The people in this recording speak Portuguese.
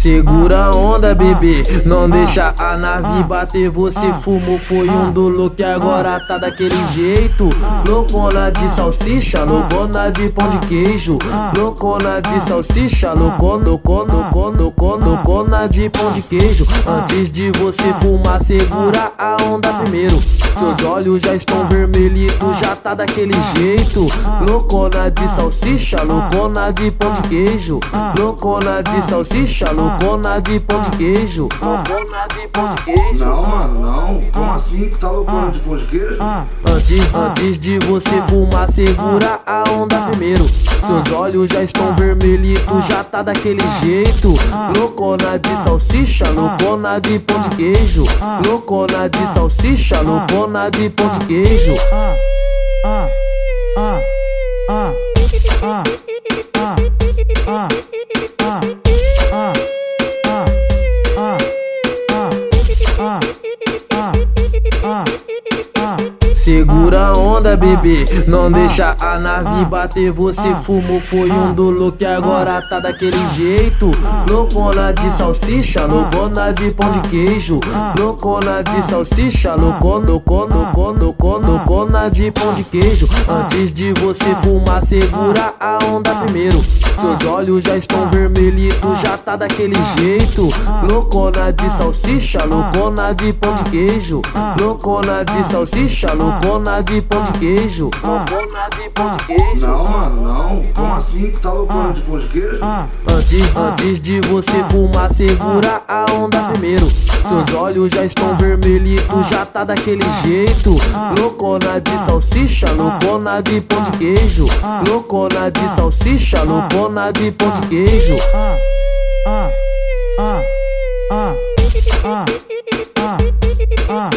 Segura a onda, bebê, não deixa a nave bater. Você fumou, foi um do look, agora tá daquele jeito. Loucona de salsicha, loucona de pão de queijo. Loucona de salsicha, loucona, loucona, loucona, loucona, loucona de pão de queijo. Antes de você fumar, segura a onda primeiro. Seus olhos já estão vermelhitos, já tá daquele jeito. Loucona de salsicha, loucona de pão de queijo. Loucona de salsicha, loucona de pão de queijo. Loucona de pão de queijo. Não, mano, não. Como assim? Tu tá loucona de pão de queijo? Antes, antes de você fumar, segura a onda primeiro. Seus olhos já estão vermelhitos, já tá daquele jeito. Loucona de salsicha, loucona de pão de queijo. Loucona de salsicha, loucona de pão de queijo. Ah! Ah! Ah! Segura a onda, bebê, não deixa a nave bater. Você fumou, foi um do look, agora tá daquele jeito. Loucona de salsicha, loucona de pão de queijo. Loucona de salsicha, loucona, loucona, loucona, loucona, loucona de pão de queijo. Antes de você fumar, segura a onda primeiro. Seus olhos já estão vermelhitos, já tá daquele jeito. Loucona de salsicha, loucona de pão de queijo. Loucona de salsicha, loucona de pão de queijo. Loucona de pão de queijo. Não, mano, não. Como assim? Tu tá loucona de pão de queijo? Antes, antes de você fumar, segura a onda primeiro. Seus olhos já estão vermelhitos, já tá daquele jeito. Loucona de salsicha, loucona de pão de queijo. Loucona de salsicha, loucona de pão de queijo. Ah.